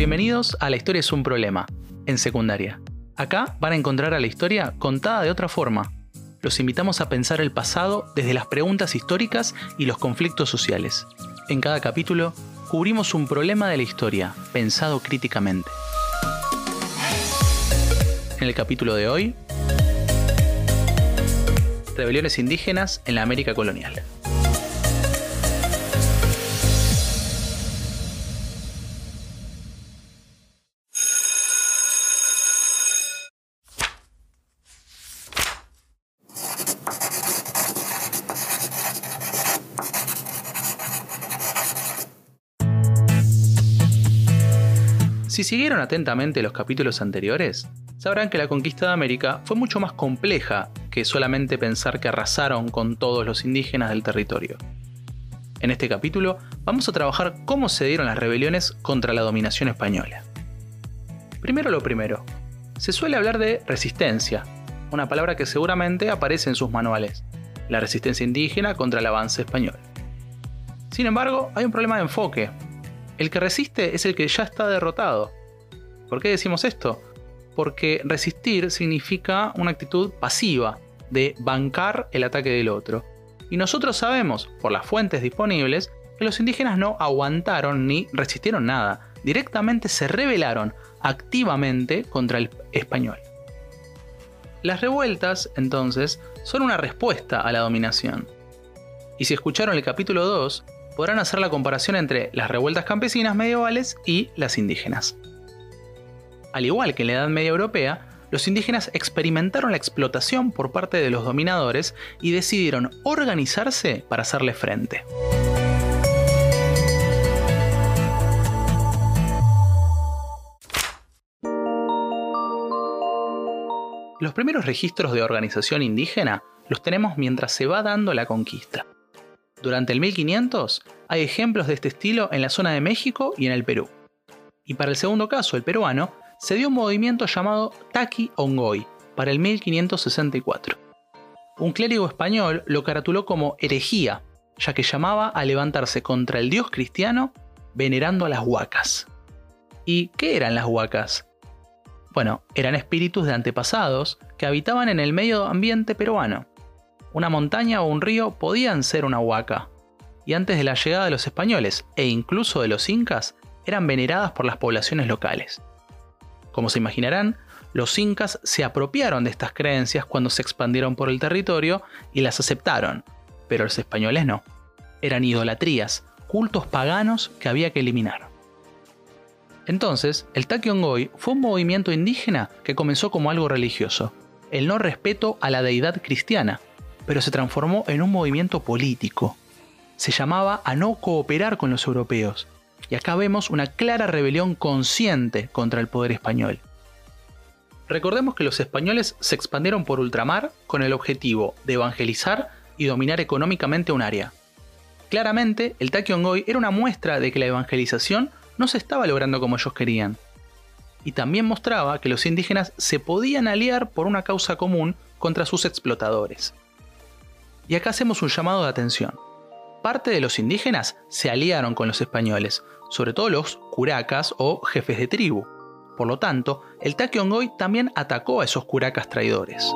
Bienvenidos a La historia es un problema, en secundaria. Acá van a encontrar a la historia contada de otra forma. Los invitamos a pensar el pasado desde las preguntas históricas y los conflictos sociales. En cada capítulo cubrimos un problema de la historia, pensado críticamente. En el capítulo de hoy, rebeliones indígenas en la América colonial. Si siguieron atentamente los capítulos anteriores, sabrán que la conquista de América fue mucho más compleja que solamente pensar que arrasaron con todos los indígenas del territorio. En este capítulo vamos a trabajar cómo se dieron las rebeliones contra la dominación española. Primero lo primero, se suele hablar de resistencia, una palabra que seguramente aparece en sus manuales, la resistencia indígena contra el avance español. Sin embargo, hay un problema de enfoque, el que resiste es el que ya está derrotado. ¿Por qué decimos esto? Porque resistir significa una actitud pasiva, de bancar el ataque del otro. Y nosotros sabemos, por las fuentes disponibles, que los indígenas no aguantaron ni resistieron nada, directamente se rebelaron activamente contra el español. Las revueltas, entonces, son una respuesta a la dominación. Y si escucharon el capítulo 2, podrán hacer la comparación entre las revueltas campesinas medievales y las indígenas. Al igual que en la Edad Media Europea, los indígenas experimentaron la explotación por parte de los dominadores y decidieron organizarse para hacerle frente. Los primeros registros de organización indígena los tenemos mientras se va dando la conquista. Durante el 1500 hay ejemplos de este estilo en la zona de México y en el Perú. Y para el segundo caso, el peruano, se dio un movimiento llamado Taki Ongoy para el 1564. Un clérigo español lo caratuló como herejía, ya que llamaba a levantarse contra el dios cristiano venerando a las huacas. ¿Y qué eran las huacas? Bueno, eran espíritus de antepasados que habitaban en el medio ambiente peruano una montaña o un río podían ser una huaca, y antes de la llegada de los españoles e incluso de los incas, eran veneradas por las poblaciones locales. Como se imaginarán, los incas se apropiaron de estas creencias cuando se expandieron por el territorio y las aceptaron, pero los españoles no. Eran idolatrías, cultos paganos que había que eliminar. Entonces, el Takyongoy fue un movimiento indígena que comenzó como algo religioso, el no respeto a la deidad cristiana, pero se transformó en un movimiento político. Se llamaba a no cooperar con los europeos, y acá vemos una clara rebelión consciente contra el poder español. Recordemos que los españoles se expandieron por ultramar con el objetivo de evangelizar y dominar económicamente un área. Claramente, el Takyongoy era una muestra de que la evangelización no se estaba logrando como ellos querían. Y también mostraba que los indígenas se podían aliar por una causa común contra sus explotadores. Y acá hacemos un llamado de atención. Parte de los indígenas se aliaron con los españoles, sobre todo los curacas o jefes de tribu. Por lo tanto, el Takyongoy también atacó a esos curacas traidores.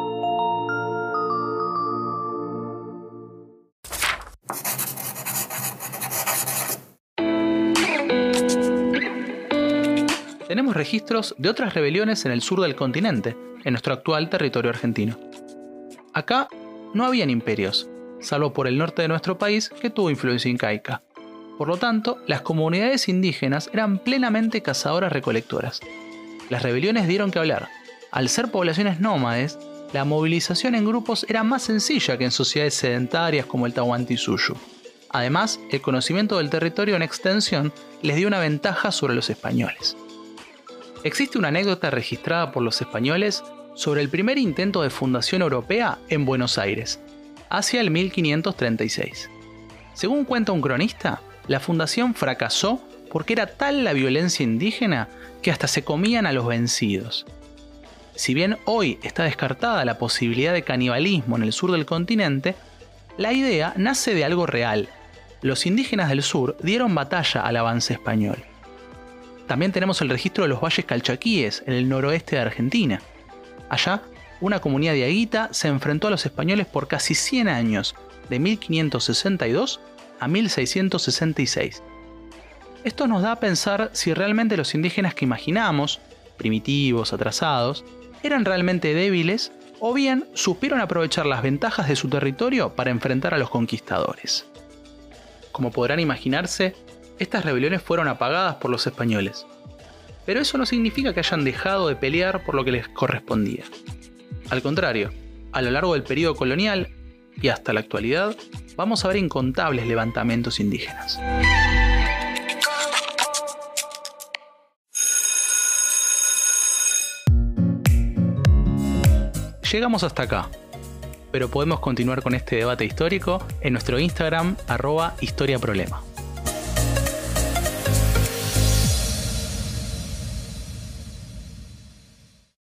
Tenemos registros de otras rebeliones en el sur del continente, en nuestro actual territorio argentino. Acá no habían imperios, salvo por el norte de nuestro país que tuvo influencia incaica. Por lo tanto, las comunidades indígenas eran plenamente cazadoras-recolectoras. Las rebeliones dieron que hablar. Al ser poblaciones nómades, la movilización en grupos era más sencilla que en sociedades sedentarias como el Tahuantinsuyo. Además, el conocimiento del territorio en extensión les dio una ventaja sobre los españoles. Existe una anécdota registrada por los españoles sobre el primer intento de fundación europea en Buenos Aires, hacia el 1536. Según cuenta un cronista, la fundación fracasó porque era tal la violencia indígena que hasta se comían a los vencidos. Si bien hoy está descartada la posibilidad de canibalismo en el sur del continente, la idea nace de algo real. Los indígenas del sur dieron batalla al avance español. También tenemos el registro de los valles calchaquíes, en el noroeste de Argentina. Allá, una comunidad de Aguita se enfrentó a los españoles por casi 100 años, de 1562 a 1666. Esto nos da a pensar si realmente los indígenas que imaginamos, primitivos, atrasados, eran realmente débiles o bien supieron aprovechar las ventajas de su territorio para enfrentar a los conquistadores. Como podrán imaginarse, estas rebeliones fueron apagadas por los españoles. Pero eso no significa que hayan dejado de pelear por lo que les correspondía. Al contrario, a lo largo del periodo colonial y hasta la actualidad, vamos a ver incontables levantamientos indígenas. Llegamos hasta acá, pero podemos continuar con este debate histórico en nuestro Instagram arroba historiaproblema.